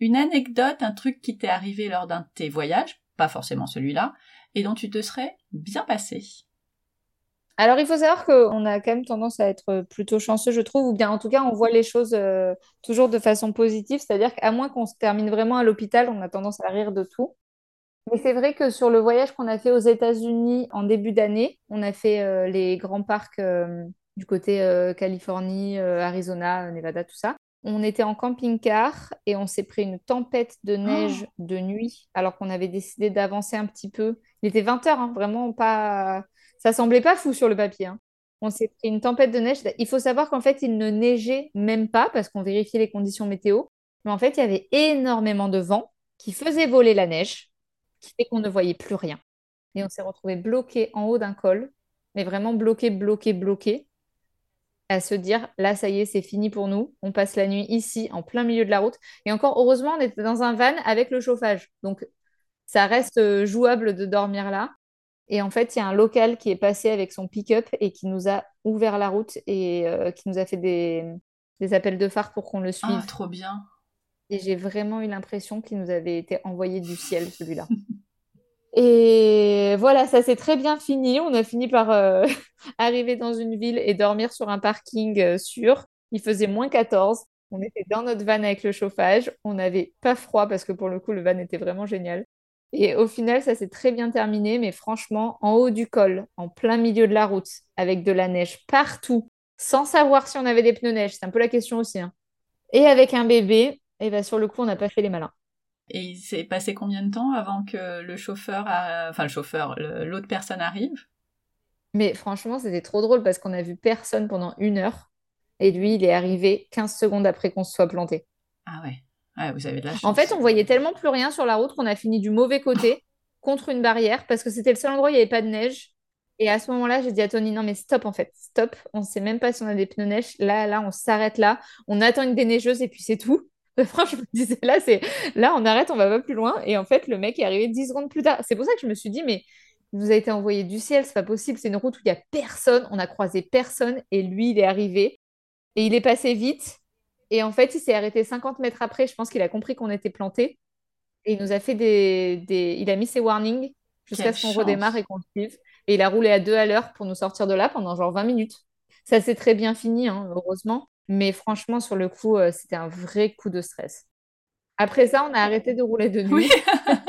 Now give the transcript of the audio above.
une anecdote, un truc qui t'est arrivé lors d'un de tes voyages, pas forcément celui-là, et dont tu te serais bien passé. Alors, il faut savoir qu'on a quand même tendance à être plutôt chanceux, je trouve, ou bien en tout cas, on voit les choses euh, toujours de façon positive, c'est-à-dire qu'à moins qu'on se termine vraiment à l'hôpital, on a tendance à rire de tout. Mais c'est vrai que sur le voyage qu'on a fait aux États-Unis en début d'année, on a fait euh, les grands parcs euh, du côté Californie, Arizona, Nevada, tout ça. On était en camping-car et on s'est pris une tempête de neige Oh. de nuit alors qu'on avait décidé d'avancer un petit peu. Il était 20 heures, hein, vraiment pas. Ça semblait pas fou sur le papier. hein. On s'est pris une tempête de neige. Il faut savoir qu'en fait, il ne neigeait même pas parce qu'on vérifiait les conditions météo. Mais en fait, il y avait énormément de vent qui faisait voler la neige, qui fait qu'on ne voyait plus rien. Et on s'est retrouvé bloqué en haut d'un col, mais vraiment bloqué, bloqué, bloqué à se dire, là, ça y est, c'est fini pour nous. On passe la nuit ici, en plein milieu de la route. Et encore, heureusement, on était dans un van avec le chauffage. Donc, ça reste euh, jouable de dormir là. Et en fait, il y a un local qui est passé avec son pick-up et qui nous a ouvert la route et euh, qui nous a fait des, des appels de phare pour qu'on le Ah, suive. trop bien. Et j'ai vraiment eu l'impression qu'il nous avait été envoyé du ciel, celui-là. Et voilà, ça s'est très bien fini. On a fini par euh, arriver dans une ville et dormir sur un parking euh, sûr. Il faisait moins 14. On était dans notre van avec le chauffage. On n'avait pas froid parce que pour le coup, le van était vraiment génial. Et au final, ça s'est très bien terminé. Mais franchement, en haut du col, en plein milieu de la route, avec de la neige partout, sans savoir si on avait des pneus neige, c'est un peu la question aussi. hein. Et avec un bébé, et ben sur le coup, on n'a pas fait les malins. Et il s'est passé combien de temps avant que le chauffeur, a- enfin le chauffeur, l'autre personne arrive? Mais franchement, c'était trop drôle parce qu'on a vu personne pendant une heure. Et lui, il est arrivé 15 secondes après qu'on se soit planté. Ah ouais. Ouais, vous avez de la chance. En fait, on voyait tellement plus rien sur la route qu'on a fini du mauvais côté contre une barrière parce que c'était le seul endroit où il n'y avait pas de neige. Et à ce moment-là, j'ai dit à Tony, non mais stop en fait, stop. On ne sait même pas si on a des pneus neige. Là, là, on s'arrête là. On attend une déneigeuse et puis c'est tout. Franchement, je me disais, là, c'est là, on arrête, on va pas plus loin. Et en fait, le mec est arrivé 10 secondes plus tard. C'est pour ça que je me suis dit, mais il nous a été envoyé du ciel, c'est pas possible. C'est une route où il y a personne. On a croisé personne et lui, il est arrivé et il est passé vite. Et en fait, il s'est arrêté 50 mètres après. Je pense qu'il a compris qu'on était planté. Et il nous a fait des, des... Il a mis ses warnings jusqu'à ce qu'on redémarre et qu'on le suive. Et il a roulé à deux à l'heure pour nous sortir de là pendant genre 20 minutes. Ça s'est très bien fini, hein, heureusement. Mais franchement, sur le coup, euh, c'était un vrai coup de stress. Après ça, on a arrêté de rouler de nuit. Oui.